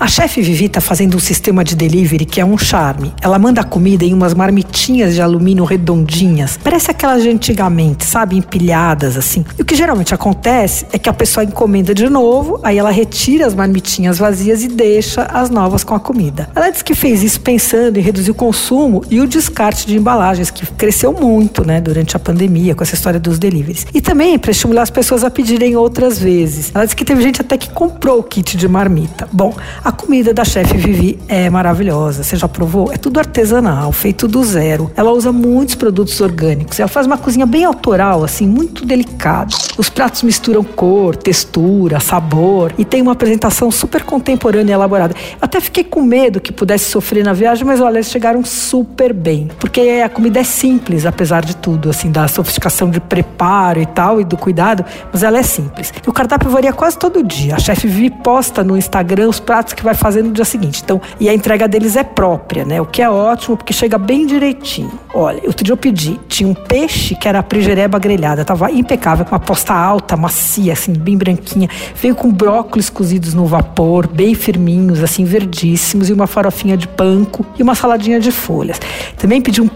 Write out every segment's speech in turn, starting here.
A chefe Vivi está fazendo um sistema de delivery que é um charme. Ela manda a comida em umas marmitinhas de alumínio redondinhas. Parece aquelas de antigamente, sabe? Empilhadas assim. E o que geralmente acontece é que a pessoa encomenda de novo, aí ela retira as marmitinhas vazias e deixa as novas com a comida. Ela disse que fez isso pensando em reduzir o consumo e o descarte de embalagens, que cresceu muito, né, durante a pandemia, com essa história dos deliveries. E também para estimular as pessoas a pedirem outras vezes. Ela disse que teve gente até que comprou o kit de marmita. Bom, a comida da chefe Vivi é maravilhosa. Você já provou? É tudo artesanal, feito do zero. Ela usa muitos produtos orgânicos. Ela faz uma cozinha bem autoral, assim, muito delicada. Os pratos misturam cor, textura, sabor e tem uma apresentação super contemporânea e elaborada. Até fiquei com medo que pudesse sofrer na viagem, mas olha, eles chegaram super bem. Porque a comida é simples, apesar de tudo, assim, da sofisticação de preparo e tal, e do cuidado, mas ela é simples. E o cardápio varia quase todo dia. A chefe Vivi posta no Instagram os pratos que vai fazer no dia seguinte. Então, e a entrega deles é própria, né? O que é ótimo, porque chega bem direitinho. Olha, outro dia eu pedi, tinha um peixe que era a prigereba grelhada, tava impecável, uma posta alta, macia, assim, bem branquinha. Veio com brócolis cozidos no vapor, bem firminhos, assim, verdíssimos, e uma farofinha de panko e uma saladinha de folhas. Também pedi um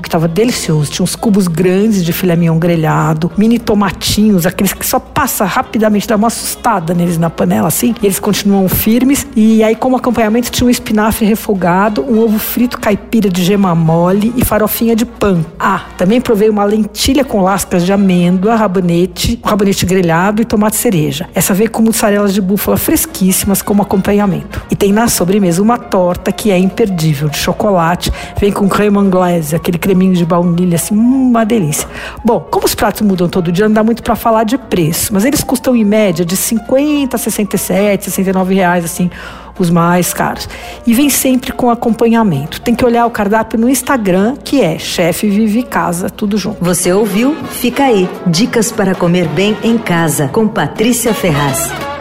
que estava delicioso, tinha uns cubos grandes de filé mignon grelhado, mini tomatinhos, aqueles que só passa rapidamente, dá uma assustada neles na panela, assim, e eles continuam firmes. E aí, como acompanhamento, tinha um espinafre refogado, um ovo frito caipira de gema mole e farofinha de pão. Ah, também provei uma lentilha com lascas de amêndoa, rabanete, rabanete grelhado e tomate cereja. Essa veio com mussarelas de búfala fresquíssimas como acompanhamento. E tem na sobremesa uma torta que é imperdível, de chocolate, vem com creme anglaise, aquele creminho de baunilha, assim, hum, uma delícia. Bom, como os pratos mudam todo dia, não dá muito para falar de preço, mas eles custam em média de 50 a 67, 69 reais, assim, os mais caros. E vem sempre com acompanhamento. Tem que olhar o cardápio no Instagram, que é Chefe Vive Casa, tudo junto. Você ouviu? Fica aí. Dicas para comer bem em casa, com Patrícia Ferraz.